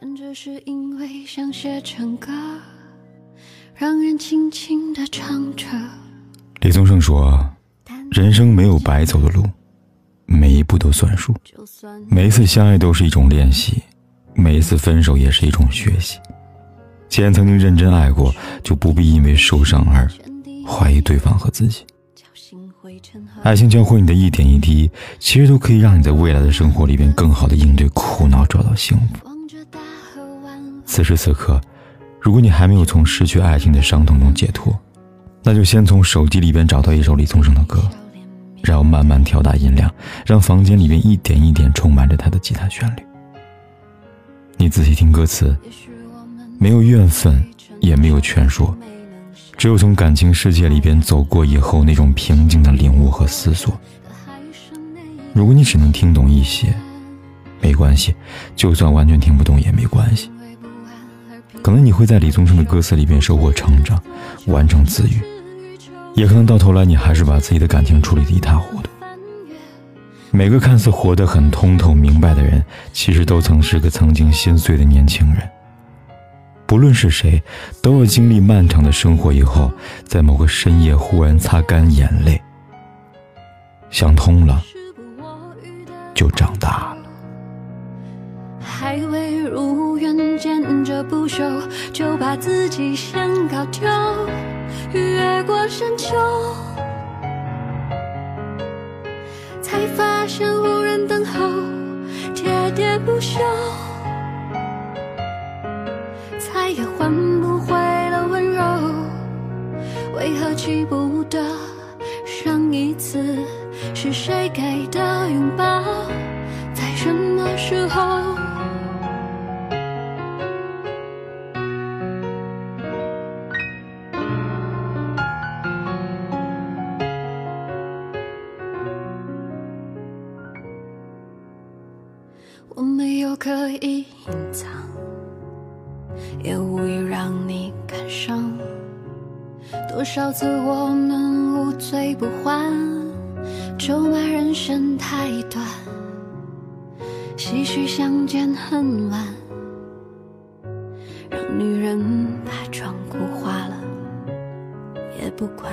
咱只是因为想写成歌，让人轻轻的唱着。李宗盛说：“人生没有白走的路，每一步都算数。每一次相爱都是一种练习，每一次分手也是一种学习。既然曾经认真爱过，就不必因为受伤而……”怀疑对方和自己，爱情教会你的一点一滴，其实都可以让你在未来的生活里边更好的应对苦恼，找到幸福。此时此刻，如果你还没有从失去爱情的伤痛中解脱，那就先从手机里边找到一首李宗盛的歌，然后慢慢调大音量，让房间里边一点一点充满着他的吉他旋律。你仔细听歌词，没有怨愤，也没有劝说。只有从感情世界里边走过以后，那种平静的领悟和思索。如果你只能听懂一些，没关系；就算完全听不懂也没关系。可能你会在李宗盛的歌词里边收获成长，完成自愈；也可能到头来你还是把自己的感情处理得一塌糊涂。每个看似活得很通透明白的人，其实都曾是个曾经心碎的年轻人。不论是谁，都要经历漫长的生活以后，在某个深夜忽然擦干眼泪，想通了，就长大了。还未如愿见着不朽，就把自己先搞丢，越过山丘，才发现无人等候，喋喋不休。再也换不回了温柔，为何记不得上一次是谁给的拥可以隐藏。也无意让你感伤。多少次我们无醉不欢，咒骂人生太短，唏嘘相见恨晚，让女人把妆哭花了也不管。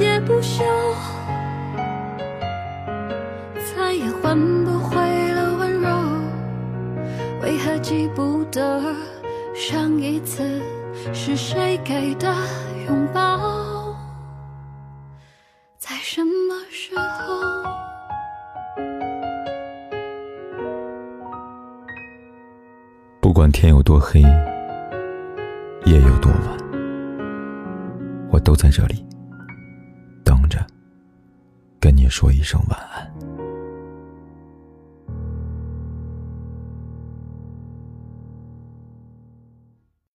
喋不休，再也换不回了温柔。为何记不得上一次是谁给的拥抱？在什么时候？不管天有多黑，夜有多晚，我都在这里着，跟你说一声晚安。